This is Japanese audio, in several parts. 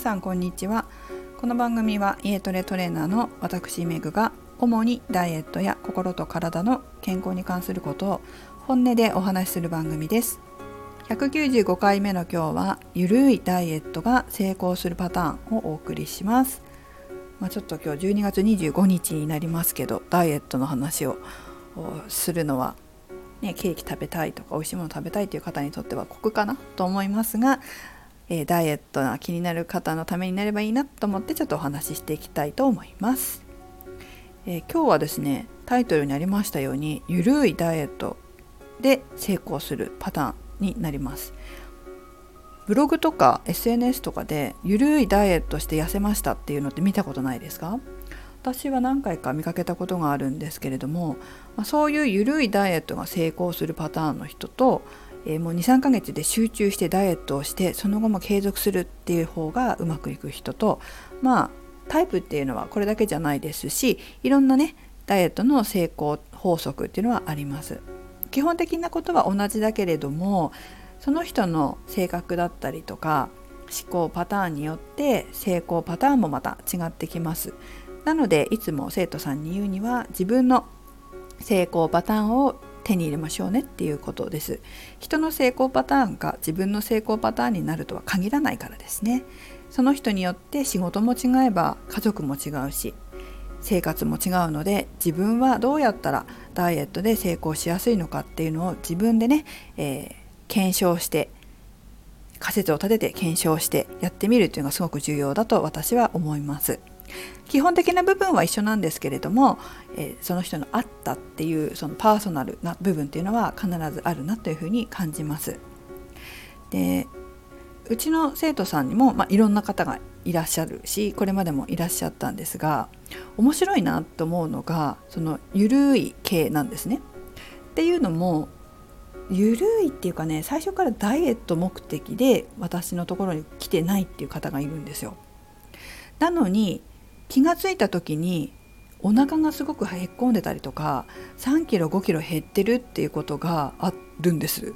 さんこんにちは。この番組は家トレトレーナーの私メグが主にダイエットや心と体の健康に関することを本音でお話しする番組です。195回目の今日はゆるいダイエットが成功するパターンをお送りします。まあ、ちょっと今日12月25日になりますけどダイエットの話をするのはね、ケーキ食べたいとか美味しいもの食べたいという方にとっては酷かなと思いますが、えー、ダイエットが気になる方のためになればいいなと思ってちょっとお話ししていきたいと思います。えー、今日はですねタイトルにありましたようにゆるいダイエットで成功するパターンになります。ブログとか SNS とかでゆるいダイエットして痩せましたっていうのって見たことないですか？私は何回か見かけたことがあるんですけれども、まあ、そういう緩いダイエットが成功するパターンの人と、えー、もう23ヶ月で集中してダイエットをしてその後も継続するっていう方がうまくいく人とまあタイプっていうのはこれだけじゃないですしいろんなねダイエットの成功法則っていうのはあります。基本的なことは同じだけれどもその人の性格だったりとか思考パターンによって成功パターンもまた違ってきます。なのでいつも生徒さんに言うには自分の成功パターンを手に入れましょうねっていうことです人の成功パターンが自分の成功パターンになるとは限らないからですねその人によって仕事も違えば家族も違うし生活も違うので自分はどうやったらダイエットで成功しやすいのかっていうのを自分でね、えー、検証して仮説を立てて検証してやってみるというのがすごく重要だと私は思います。基本的な部分は一緒なんですけれども、え、その人のあったっていうそのパーソナルな部分っていうのは必ずあるなというふうに感じます。でうちの生徒さんにも、まあ、いろんな方がいらっしゃるしこれまでもいらっしゃったんですが面白いなと思うのがそのゆるい系なんですね。っていうのもゆるいっていうかね最初からダイエット目的で私のところに来てないっていう方がいるんですよ。なのに気が付いた時にお腹がすごくへっこんでたりとか3キロ5キロ減ってるっていうことがあるんです。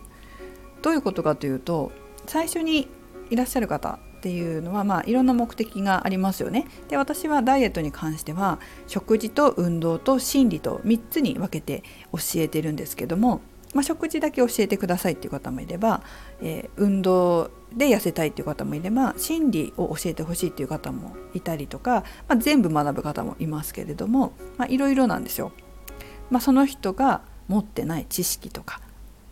どういうことかというと最初にいらっしゃる方っていうのはまあいろんな目的がありますよね。で私はダイエットに関しては食事と運動と心理と3つに分けて教えてるんですけどもまあ、食事だけ教えてくださいっていう方もいれば、えー、運動で痩せたいっていう方もいれば心理を教えてほしいっていう方もいたりとか、まあ、全部学ぶ方もいますけれどもいろいろなんですよ。まあ、その人が持ってない知識とか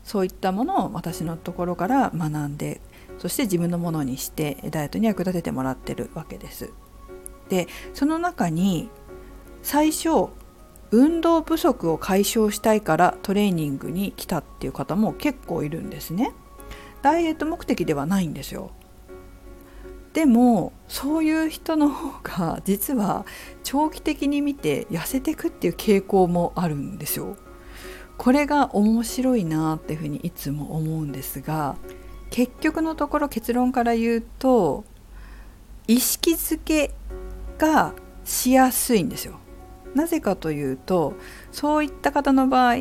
そういったものを私のところから学んでそして自分のものにしてダイエットに役立ててもらってるわけです。でその中に最初運動不足を解消したいからトレーニングに来たっていう方も結構いるんですね。ダイエット目的ではないんですよ。でもそういう人の方が実は長期的に見て痩せていくっていう傾向もあるんですよ。これが面白いなっていうふうにいつも思うんですが結局のところ結論から言うと意識づけがしやすいんですよ。なぜかというとそういった方の場合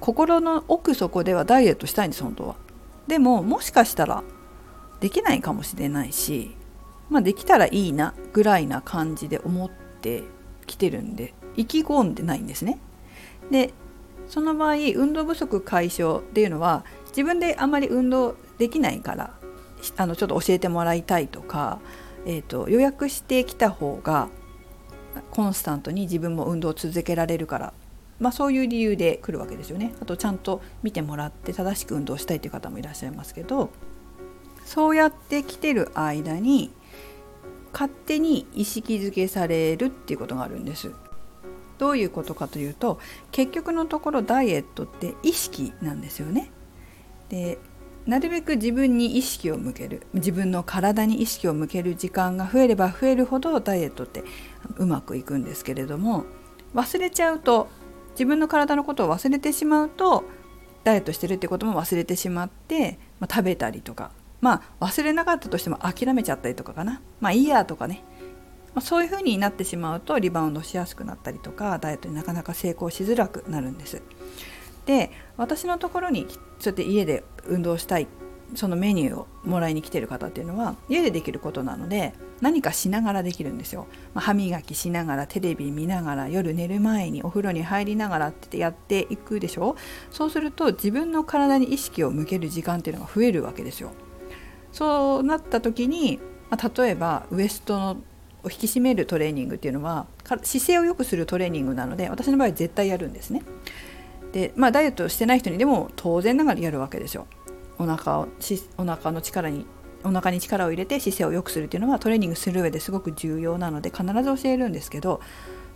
心の奥底ではダイエットしたいんです本当は。でももしかしたらできないかもしれないし、まあ、できたらいいなぐらいな感じで思ってきてるんで意気込んでないんですね。でその場合運動不足解消っていうのは自分であまり運動できないからあのちょっと教えてもらいたいとか、えーと予約してきた方がコンスタントに自分も運動を続けられるから、まあ、そういう理由で来るわけですよね。あとちゃんと見てもらって正しく運動したいという方もいらっしゃいますけどそうやって来てる間に勝手に意識づけされるっていうことがあるんです。どういうことかというと結局のところダイエットって意識なんですよね。でなるべく自分に意識を向ける。自分の体に意識を向ける時間が増えれば増えるほどダイエットってうまくいくんですけれども忘れちゃうと自分の体のことを忘れてしまうとダイエットしてるってことも忘れてしまって、まあ、食べたりとかまあ忘れなかったとしても諦めちゃったりとかかな。まあいいやとかね、まあ、そういうふうになってしまうとリバウンドしやすくなったりとかダイエットになかなか成功しづらくなるんです。で私のところにそうやって家で運動したいそのメニューをもらいに来てる方っていうのは家でできることなので何かしながらできるんですよ、まあ、歯磨きしながらテレビ見ながら夜寝る前にお風呂に入りながらってやっていくでしょ。そうすると自分の体に意識を向ける時間っていうのが増えるわけですよ。そうなった時に、まあ、例えばウエストのを引き締めるトレーニングっていうのは姿勢を良くするトレーニングなので私の場合絶対やるんですね。でまあダイエットしてない人にでも当然ながらやるわけですよお腹をお腹の力にお腹に力を入れて姿勢を良くするっていうのはトレーニングする上ですごく重要なので必ず教えるんですけど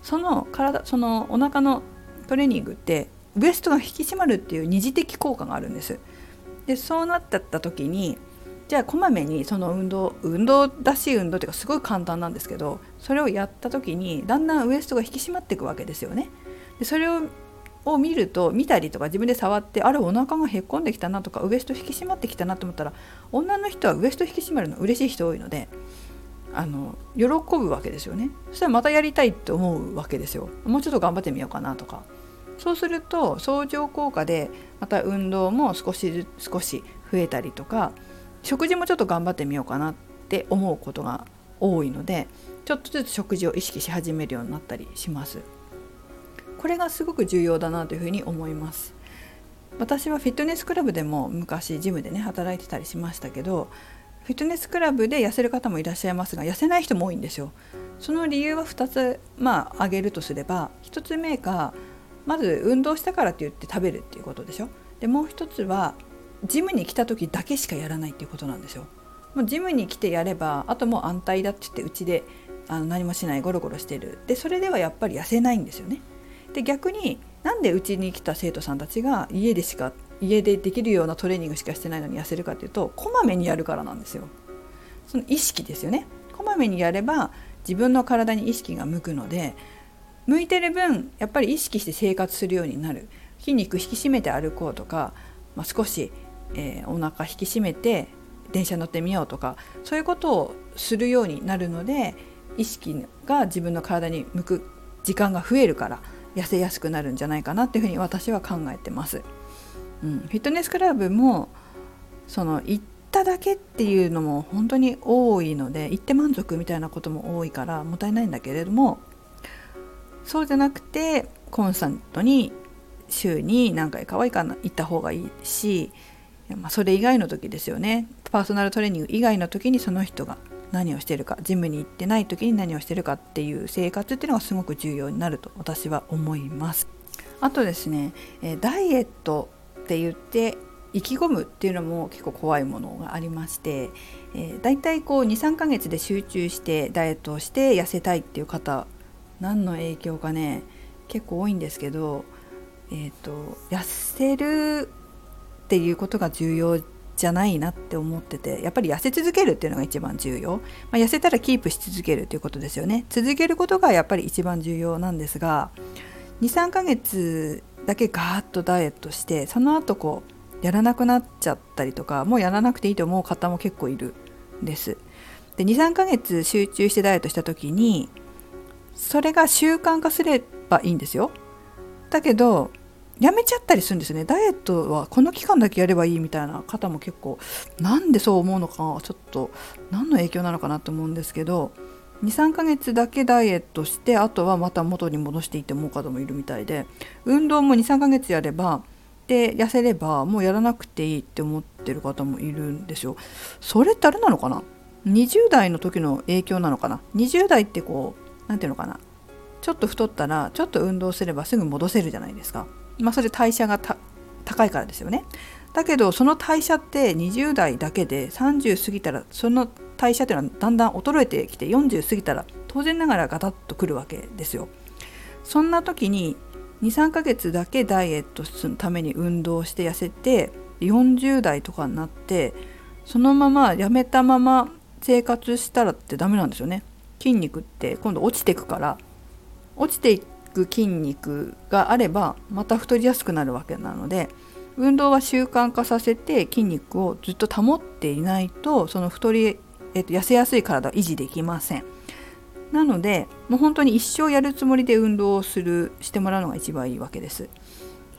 その体そのお腹のトレーニングってウエストが引き締まるっていう二次的効果があるんです。でそうなった時にじゃあこまめにその運動運動らしい運動っていうかすごい簡単なんですけどそれをやった時にだんだんウエストが引き締まっていくわけですよね。でそれをを見ると見たりとか自分で触ってあれお腹がへっこんできたなとかウエスト引き締まってきたなと思ったら女の人はウエスト引き締まるの嬉しい人多いのであの喜ぶわけですよね。そしたらまたやりたいって思うわけですよ。もうちょっと頑張ってみようかなとか。そうすると相乗効果でまた運動も少し少し増えたりとか食事もちょっと頑張ってみようかなって思うことが多いのでちょっとずつ食事を意識し始めるようになったりします。これがすごく重要だなというふうに思います。私はフィットネスクラブでも昔ジムでね働いてたりしましたけどフィットネスクラブで痩せる方もいらっしゃいますが痩せない人も多いんですよ。その理由は2つまあ挙げるとすれば1つ目がまず運動したからって言って食べるっていうことでしょ。でもう1つはジムに来た時だけしかやらないっていうことなんですよ。もうジムに来てやればあともう安泰だって言ってうちであの何もしないゴロゴロしてる。でそれではやっぱり痩せないんですよね。で逆になんでうちに来た生徒さんたちが家でしか家でできるようなトレーニングしかしてないのに痩せるかっていうとこまめにやるからなんですよ。その意識ですよね。こまめにやれば自分の体に意識が向くので向いてる分やっぱり意識して生活するようになる筋肉引き締めて歩こうとか、まあ、少し、えー、お腹引き締めて電車乗ってみようとかそういうことをするようになるので意識が自分の体に向く時間が増えるから痩せやすくなるんじゃないかなっていうふうに私は考えてます。うん、フィットネスクラブもその行っただけっていうのも本当に多いので行って満足みたいなことも多いからもったいないんだけれどもそうじゃなくてコンスタントに週に何回かは行かな行った方がいいし、まあ、それ以外の時ですよねパーソナルトレーニング以外の時にその人が何をしてるかジムに行ってない時に何をしてるかっていう生活っていうのがすごく重要になると私は思います。あとですねダイエットって言って意気込むっていうのも結構怖いものがありまして、えー、だいたいこう23ヶ月で集中してダイエットをして痩せたいっていう方何の影響かね結構多いんですけど、えーと痩せるっていうことが重要じゃないなって思っててやっぱり痩せ続けるっていうのが一番重要、まあ、痩せたらキープし続けるということですよね。続けることがやっぱり一番重要なんですが23ヶ月だけガーッとダイエットしてその後こうやらなくなっちゃったりとかもうやらなくていいと思う方も結構いるんです。で23ヶ月集中してダイエットした時にそれが習慣化すればいいんですよ。だけどやめちゃったりするんですねダイエットはこの期間だけやればいいみたいな方も結構なんでそう思うのかちょっと何の影響なのかなと思うんですけど23ヶ月だけダイエットしてあとはまた元に戻していって思う方もいるみたいで運動も23ヶ月やればで痩せればもうやらなくていいって思ってる方もいるんですよ。それってあれなのかな？20代の時の影響なのかな？20代ってこう何ていうのかな？ちょっと太ったらちょっと運動すればすぐ戻せるじゃないですか。まあ、それ代謝が高いからですよね。だけどその代謝って20代だけで30過ぎたらその代謝っていうのはだんだん衰えてきて40過ぎたら当然ながらガタッとくるわけですよ。そんな時に23ヶ月だけダイエットするために運動して痩せて40代とかになってそのままやめたまま生活したらってダメなんですよね。筋肉って今度落ちてくから落ちていく筋肉があればまた太りやすくなるわけなので運動は習慣化させて筋肉をずっと保っていないとその太り、えっと、痩せやすい体を維持できません。なのでもう本当に一生やるつもりで運動をするしてもらうのが一番いいわけです。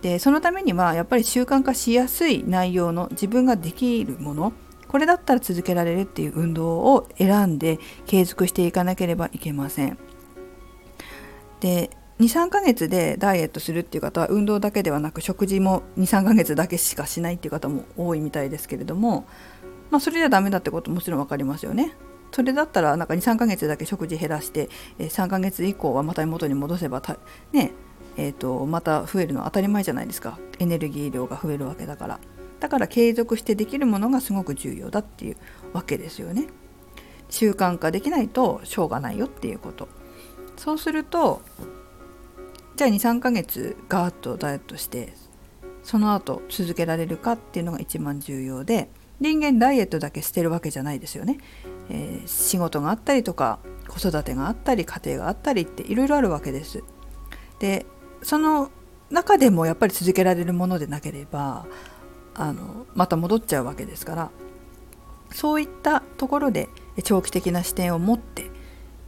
でそのためにはやっぱり習慣化しやすい内容の自分ができるものこれだったら続けられるっていう運動を選んで継続していかなければいけません。で23ヶ月でダイエットするっていう方は運動だけではなく食事も23ヶ月だけしかしないっていう方も多いみたいですけれども、まあ、それじゃダメだってこともちろん分かりますよね。それだったらなんか23ヶ月だけ食事減らして3ヶ月以降はまた元に戻せばねえーと、また増えるのは当たり前じゃないですか。エネルギー量が増えるわけだから。だから継続してできるものがすごく重要だっていうわけですよね。習慣化できないとしょうがないよっていうこと。そうするとじゃあ23ヶ月ガーッとダイエットしてその後続けられるかっていうのが一番重要で人間ダイエットだけしてるわけじゃないですよね、えー、仕事があったりとか子育てがあったり家庭があったりっていろいろあるわけです。でその中でもやっぱり続けられるものでなければあのまた戻っちゃうわけですからそういったところで長期的な視点を持って、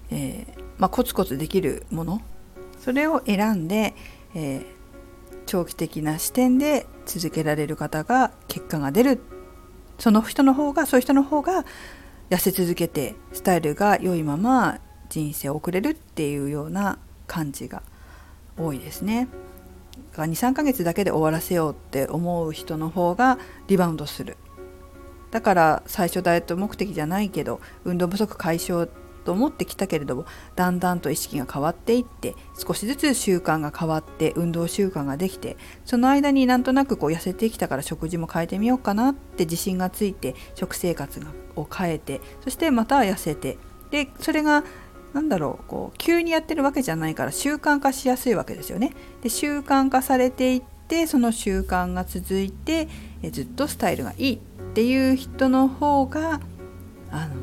えー、まあ、コツコツできるものそれを選んで、えー、長期的な視点で続けられる方が結果が出るその人の方がそういう人の方が痩せ続けてスタイルが良いまま人生を送れるっていうような感じが多いですね。23ヶ月だけで終わらせようって思う人の方がリバウンドするだから最初ダイエット目的じゃないけど運動不足解消と思ってきたけれどもだんだんと意識が変わっていって少しずつ習慣が変わって運動習慣ができてその間になんとなくこう痩せてきたから食事も変えてみようかなって自信がついて食生活を変えてそしてまた痩せてでそれがなんだろうこう急にやってるわけじゃないから習慣化しやすいわけですよね。で習慣化されていってその習慣が続いてえずっとスタイルがいいっていう人の方があの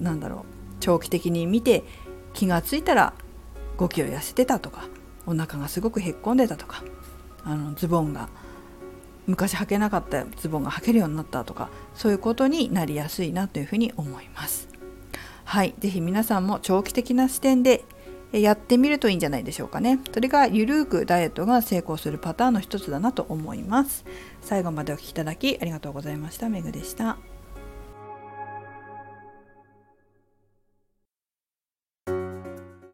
なんだろう長期的に見て気が付いたら5キロ痩せてたとかお腹がすごくへっこんでたとかあのズボンが昔履けなかったズボンが履けるようになったとかそういうことになりやすいなというふうに思います。はい、ぜひ皆さんも長期的な視点でやってみるといいんじゃないでしょうかね。それがゆるーくダイエットが成功するパターンの一つだなと思います。最後までお聴きいただきありがとうございました。めぐでした。